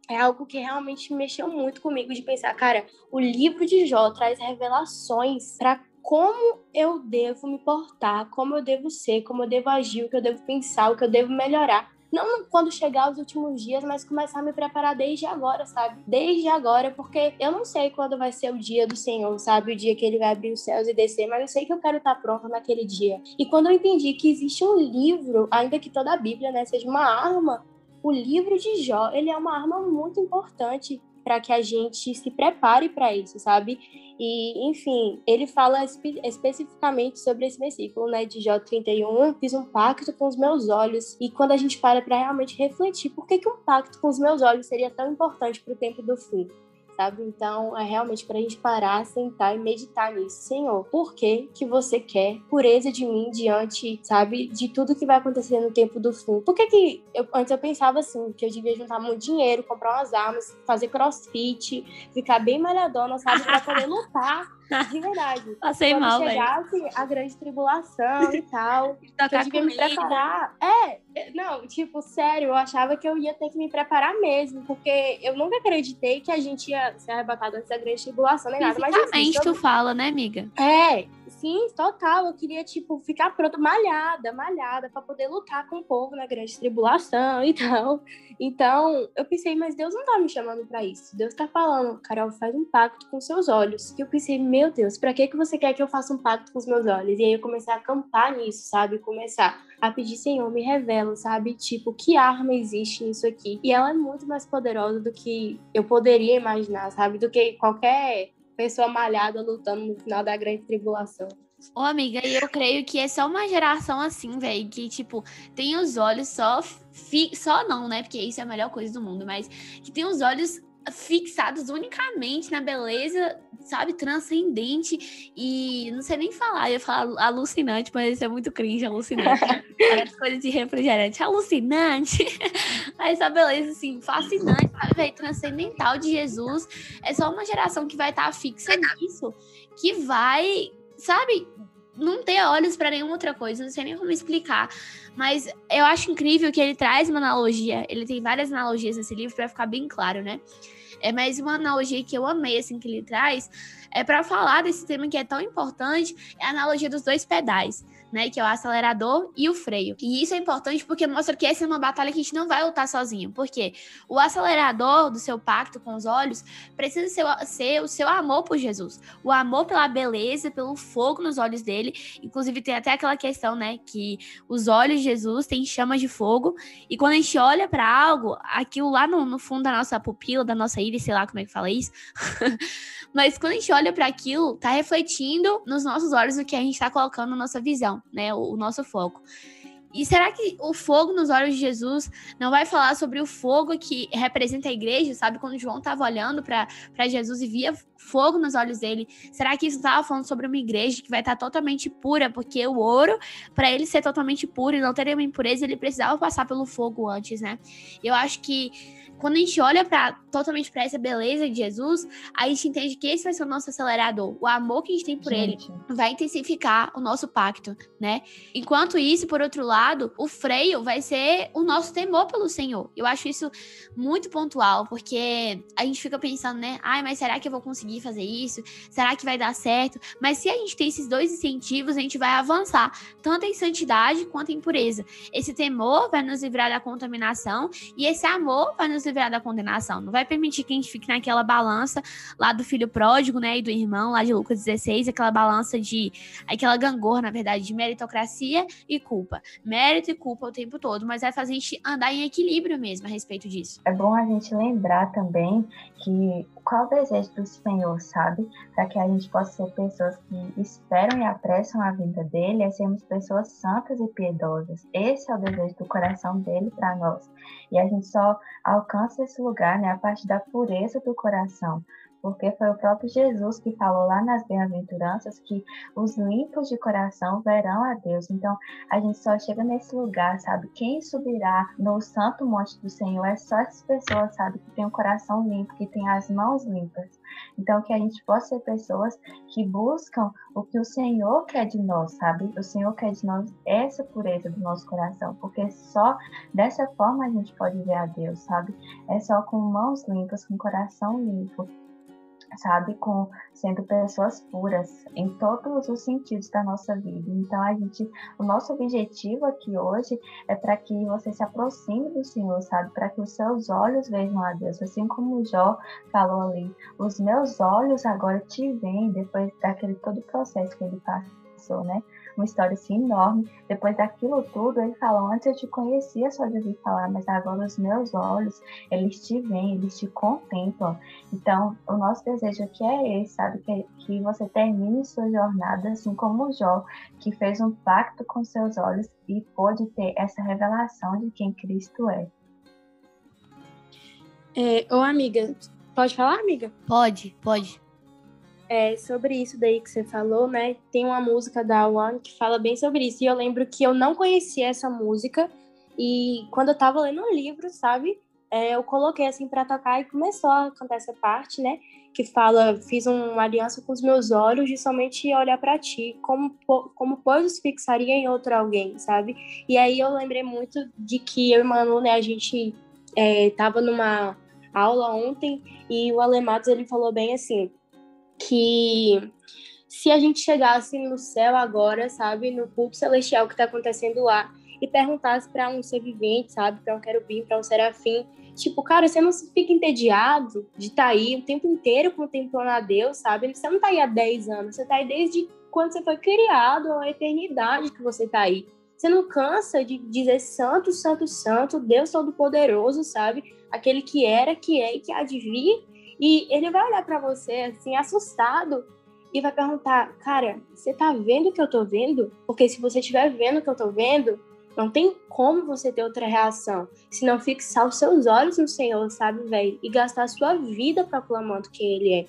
é algo que realmente mexeu muito comigo de pensar, cara, o livro de Jó traz revelações para como eu devo me portar, como eu devo ser, como eu devo agir, o que eu devo pensar, o que eu devo melhorar. Não quando chegar os últimos dias, mas começar a me preparar desde agora, sabe? Desde agora, porque eu não sei quando vai ser o dia do Senhor, sabe? O dia que ele vai abrir os céus e descer, mas eu sei que eu quero estar pronta naquele dia. E quando eu entendi que existe um livro, ainda que toda a Bíblia, né, seja uma arma, o livro de Jó, ele é uma arma muito importante para que a gente se prepare para isso, sabe? E, enfim, ele fala espe especificamente sobre esse versículo, né, de Jó 31, fiz um pacto com os meus olhos. E quando a gente para para realmente refletir, por que, que um pacto com os meus olhos seria tão importante para o tempo do fim? Sabe? Então é realmente para a gente parar, sentar e meditar nisso. Senhor, por que que você quer pureza de mim diante, sabe, de tudo que vai acontecer no tempo do fim? Por que que eu, antes eu pensava assim, que eu devia juntar muito dinheiro, comprar umas armas, fazer crossfit, ficar bem malhadona, sabe, para poder lutar de verdade. Passei Quando mal, chegasse véio. a grande tribulação e tal, eu devia me preparar. É, não, tipo, sério, eu achava que eu ia ter que me preparar mesmo, porque eu nunca acreditei que a gente ia ser arrebatado antes da grande tribulação, nem nada. Mas assim, tu fala, né, amiga? É, sim, total. Eu queria, tipo, ficar pronta, malhada, malhada, para poder lutar com o povo na grande tribulação e tal. Então, eu pensei, mas Deus não tá me chamando para isso. Deus tá falando, Carol, faz um pacto com seus olhos. E eu pensei, meu Deus, para que que você quer que eu faça um pacto com os meus olhos? E aí eu comecei a acampar nisso, sabe? Começar a pedir, Senhor, me revela, sabe? Tipo, que arma existe nisso aqui? E ela é muito mais poderosa do que eu poderia imaginar, sabe? Do que qualquer pessoa malhada lutando no final da grande tribulação. Ô, amiga, e eu creio que é só uma geração assim, velho, que, tipo, tem os olhos só. Fi... Só não, né? Porque isso é a melhor coisa do mundo, mas que tem os olhos fixados unicamente na beleza, sabe, transcendente e não sei nem falar, eu ia falar alucinante, mas isso é muito cringe, alucinante. Parece coisa de refrigerante, alucinante. Essa beleza, assim, fascinante, sabe, transcendental de Jesus. É só uma geração que vai estar tá fixa nisso, que vai, sabe, não ter olhos para nenhuma outra coisa, não sei nem como explicar. Mas eu acho incrível que ele traz uma analogia, ele tem várias analogias nesse livro para ficar bem claro, né? É mais uma analogia que eu amei assim que ele traz, é para falar desse tema que é tão importante, é a analogia dos dois pedais né? Que é o acelerador e o freio. E isso é importante porque mostra que essa é uma batalha que a gente não vai lutar sozinho. Porque o acelerador do seu pacto com os olhos precisa ser, ser o seu amor por Jesus. O amor pela beleza, pelo fogo nos olhos dele. Inclusive, tem até aquela questão, né? Que os olhos de Jesus têm chamas de fogo. E quando a gente olha para algo, aquilo lá no, no fundo da nossa pupila, da nossa íris, sei lá como é que fala isso. Mas quando a gente olha para aquilo, tá refletindo nos nossos olhos o que a gente tá colocando na nossa visão, né? O, nosso foco. E será que o fogo nos olhos de Jesus não vai falar sobre o fogo que representa a igreja? Sabe, quando João estava olhando para Jesus e via fogo nos olhos dele, será que isso estava falando sobre uma igreja que vai estar totalmente pura? Porque o ouro, para ele ser totalmente puro e não ter nenhuma impureza, ele precisava passar pelo fogo antes, né? Eu acho que quando a gente olha para totalmente para essa beleza de Jesus, a gente entende que esse vai ser o nosso acelerador. O amor que a gente tem por gente. ele vai intensificar o nosso pacto, né? Enquanto isso, por outro lado, o freio vai ser o nosso temor pelo Senhor. Eu acho isso muito pontual, porque a gente fica pensando, né? Ai, mas será que eu vou conseguir fazer isso? Será que vai dar certo? Mas se a gente tem esses dois incentivos, a gente vai avançar, tanto em santidade quanto em pureza. Esse temor vai nos livrar da contaminação e esse amor vai nos livrar da condenação. Não vai permitir que a gente fique naquela balança lá do filho pródigo, né, e do irmão, lá de Lucas 16, aquela balança de, aquela gangorra, na verdade, de meritocracia e culpa. Mérito e culpa o tempo todo, mas vai fazer a gente andar em equilíbrio mesmo a respeito disso. É bom a gente lembrar também que qual o desejo do Senhor, sabe? Para que a gente possa ser pessoas que esperam e apressam a vida dele, é sermos pessoas santas e piedosas. Esse é o desejo do coração dele para nós. E a gente só alcança esse lugar né, a partir da pureza do coração. Porque foi o próprio Jesus que falou lá nas bem-aventuranças que os limpos de coração verão a Deus. Então, a gente só chega nesse lugar, sabe? Quem subirá no santo monte do Senhor é só essas pessoas, sabe, que tem o coração limpo, que tem as mãos limpas. Então, que a gente possa ser pessoas que buscam o que o Senhor quer de nós, sabe? O Senhor quer de nós essa pureza do nosso coração, porque só dessa forma a gente pode ver a Deus, sabe? É só com mãos limpas, com coração limpo, sabe, com sendo pessoas puras em todos os sentidos da nossa vida. Então a gente, o nosso objetivo aqui hoje é para que você se aproxime do Senhor, sabe, para que os seus olhos vejam a Deus, assim como o Jó falou ali, os meus olhos agora te veem depois daquele todo processo que ele passou, né? Uma história assim enorme. Depois daquilo tudo, ele falou: Antes eu te conhecia só de ouvir falar, mas agora os meus olhos, eles te veem, eles te contemplam. Então, o nosso desejo aqui é esse, sabe? Que, que você termine sua jornada assim como o Jó, que fez um pacto com seus olhos e pôde ter essa revelação de quem Cristo é. É, ô amiga, pode falar, amiga? Pode, pode. É, sobre isso daí que você falou, né? Tem uma música da One que fala bem sobre isso. E eu lembro que eu não conhecia essa música. E quando eu tava lendo um livro, sabe? É, eu coloquei assim para tocar e começou a cantar essa parte, né? Que fala: Fiz uma aliança com os meus olhos de somente olhar para ti, como, como pois fixaria em outro alguém, sabe? E aí eu lembrei muito de que eu e Manu, né? A gente é, tava numa aula ontem e o Alematos ele falou bem assim que se a gente chegasse no céu agora, sabe, no culto celestial que está acontecendo lá, e perguntasse para um ser vivente, sabe, para um querubim, para um serafim, tipo, cara, você não fica entediado de estar tá aí o tempo inteiro contemplando a Deus, sabe? Você não está aí há 10 anos, você está aí desde quando você foi criado, a eternidade que você está aí. Você não cansa de dizer santo, santo, santo, Deus Todo-Poderoso, sabe? Aquele que era, que é e que há de vir e ele vai olhar para você assim, assustado, e vai perguntar: Cara, você tá vendo o que eu tô vendo? Porque se você estiver vendo o que eu tô vendo, não tem como você ter outra reação, se não fixar os seus olhos no Senhor, sabe, velho? E gastar a sua vida proclamando quem Ele é.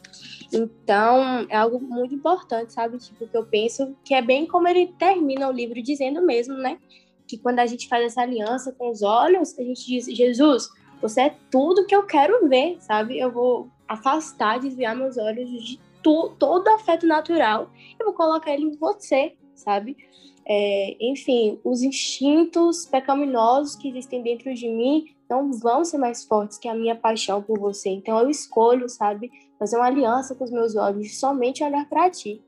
Então, é algo muito importante, sabe? Tipo, que eu penso que é bem como ele termina o livro dizendo mesmo, né? Que quando a gente faz essa aliança com os olhos, a gente diz: Jesus, você é tudo que eu quero ver, sabe? Eu vou afastar, desviar meus olhos de tu, todo afeto natural e vou colocar ele em você, sabe? É, enfim, os instintos pecaminosos que existem dentro de mim não vão ser mais fortes que a minha paixão por você. Então eu escolho, sabe, fazer uma aliança com os meus olhos, somente olhar para ti.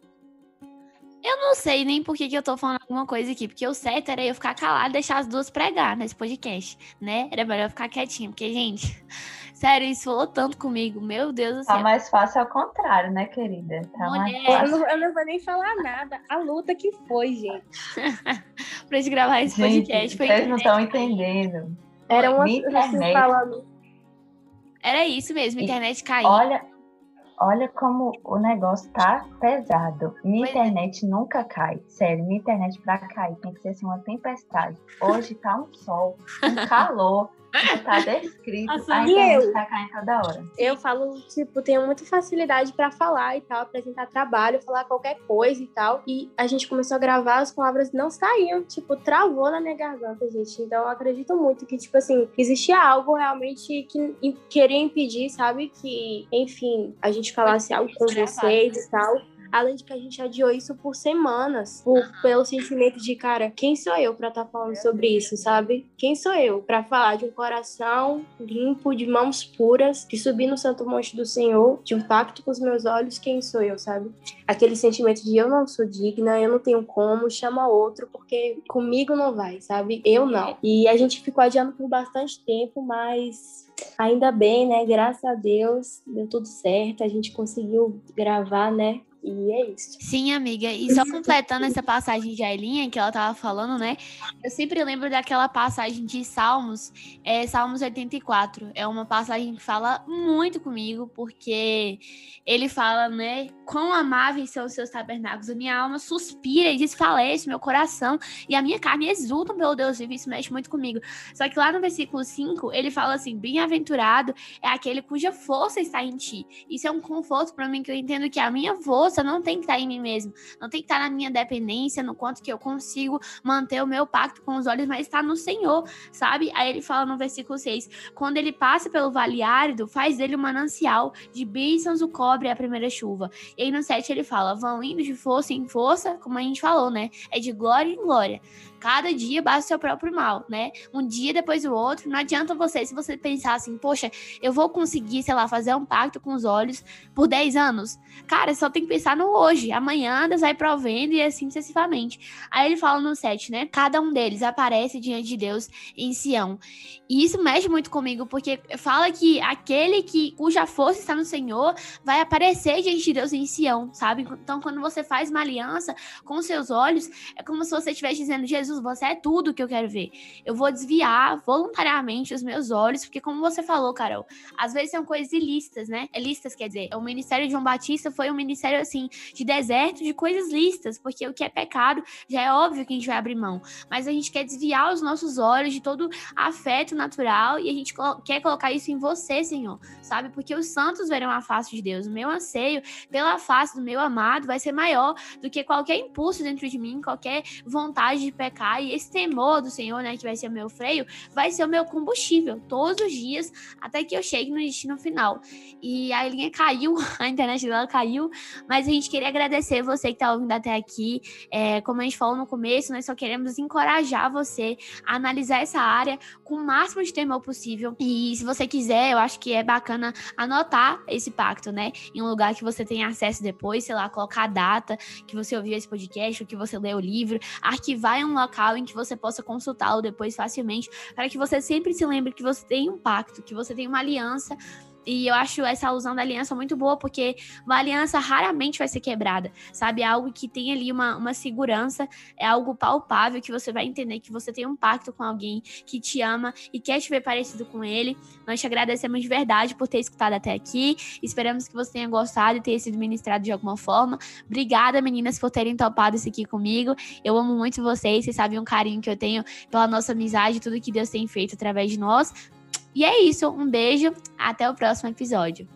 Eu não sei nem por que, que eu tô falando alguma coisa aqui, porque o certo era eu ficar calado e deixar as duas pregar nesse podcast, né? Era melhor eu ficar quietinho, porque, gente, sério, isso falou tanto comigo, meu Deus do tá céu. Tá mais fácil ao contrário, né, querida? Tá Mulher. mais fácil. Eu não, eu não vou nem falar nada, a luta que foi, gente. pra gente gravar esse gente, podcast. Foi vocês não estão entendendo. Era uma internet. Falando... Era isso mesmo, internet caiu. Olha, Olha como o negócio tá pesado. Minha pois é. internet é. nunca cai. Sério, minha internet pra cair tem que ser assim uma tempestade. Hoje tá um sol, um calor. Tá descrito. Nossa, a internet eu, tá caindo toda hora. Eu falo, tipo, tenho muita facilidade para falar e tal, apresentar trabalho, falar qualquer coisa e tal. E a gente começou a gravar, as palavras não saíam. Tipo, travou na minha garganta, gente. Então eu acredito muito que, tipo assim, existia algo realmente que queria impedir, sabe? Que, enfim, a gente falasse algo com vocês e tal. Além de que a gente adiou isso por semanas, por, pelo sentimento de, cara, quem sou eu para estar tá falando sobre isso, sabe? Quem sou eu para falar de um coração limpo, de mãos puras, de subir no santo monte do Senhor, de um pacto com os meus olhos, quem sou eu, sabe? Aquele sentimento de eu não sou digna, eu não tenho como, chama outro, porque comigo não vai, sabe? Eu não. E a gente ficou adiando por bastante tempo, mas Ainda bem, né? Graças a Deus deu tudo certo. A gente conseguiu gravar, né? E é isso. Sim, amiga. E só completando essa passagem de Ailinha que ela tava falando, né? Eu sempre lembro daquela passagem de Salmos, é Salmos 84. É uma passagem que fala muito comigo, porque ele fala, né? Quão amáveis são os seus tabernáculos. A minha alma suspira e desfalece, meu coração e a minha carne exultam pelo Deus vivo. Isso mexe muito comigo. Só que lá no versículo 5, ele fala assim: Bem-aventurado é aquele cuja força está em ti. Isso é um conforto para mim, que eu entendo que a minha força não tem que estar em mim mesmo, não tem que estar na minha dependência, no quanto que eu consigo manter o meu pacto com os olhos, mas está no Senhor, sabe? Aí ele fala no versículo 6: quando ele passa pelo vale árido, faz dele um manancial, de bênçãos o cobre a primeira chuva. E aí no 7 ele fala: vão indo de força em força, como a gente falou, né? É de glória em glória. Cada dia basta o seu próprio mal, né? Um dia depois do outro. Não adianta você, se você pensar assim, poxa, eu vou conseguir, sei lá, fazer um pacto com os olhos por 10 anos. Cara, só tem que pensar no hoje. Amanhã Deus vai provendo e assim sucessivamente. Aí ele fala no 7, né? Cada um deles aparece diante de Deus em Sião. E isso mexe muito comigo, porque fala que aquele que cuja força está no Senhor vai aparecer diante de Deus em Sião, sabe? Então, quando você faz uma aliança com seus olhos, é como se você estivesse dizendo, Jesus Jesus, você é tudo que eu quero ver. Eu vou desviar voluntariamente os meus olhos, porque como você falou, Carol, às vezes são coisas ilícitas, né? É listas, quer dizer, o ministério de João Batista foi um ministério, assim, de deserto, de coisas listas, porque o que é pecado já é óbvio que a gente vai abrir mão. Mas a gente quer desviar os nossos olhos de todo afeto natural e a gente quer colocar isso em você, Senhor, sabe? Porque os santos verão a face de Deus. O meu anseio pela face do meu amado vai ser maior do que qualquer impulso dentro de mim, qualquer vontade de pecar E esse temor do Senhor, né, que vai ser o meu freio, vai ser o meu combustível todos os dias até que eu chegue no destino final. E a linha caiu, a internet dela caiu, mas a gente queria agradecer você que está ouvindo até aqui. É, como a gente falou no começo, nós só queremos encorajar você a analisar essa área com o máximo de temor possível. E se você quiser, eu acho que é bacana anotar esse pacto, né, em um lugar que você tenha acesso depois, sei lá, colocar a data que você ouviu esse podcast, ou que você leu o livro, arquivar em um local em que você possa consultá-lo depois facilmente, para que você sempre se lembre que você tem um pacto, que você tem uma aliança e eu acho essa alusão da aliança muito boa, porque uma aliança raramente vai ser quebrada, sabe? É algo que tem ali uma, uma segurança, é algo palpável que você vai entender que você tem um pacto com alguém que te ama e quer te ver parecido com ele. Nós te agradecemos de verdade por ter escutado até aqui. Esperamos que você tenha gostado e tenha sido ministrado de alguma forma. Obrigada, meninas, por terem topado isso aqui comigo. Eu amo muito vocês, vocês sabem o carinho que eu tenho pela nossa amizade, tudo que Deus tem feito através de nós. E é isso. Um beijo. Até o próximo episódio.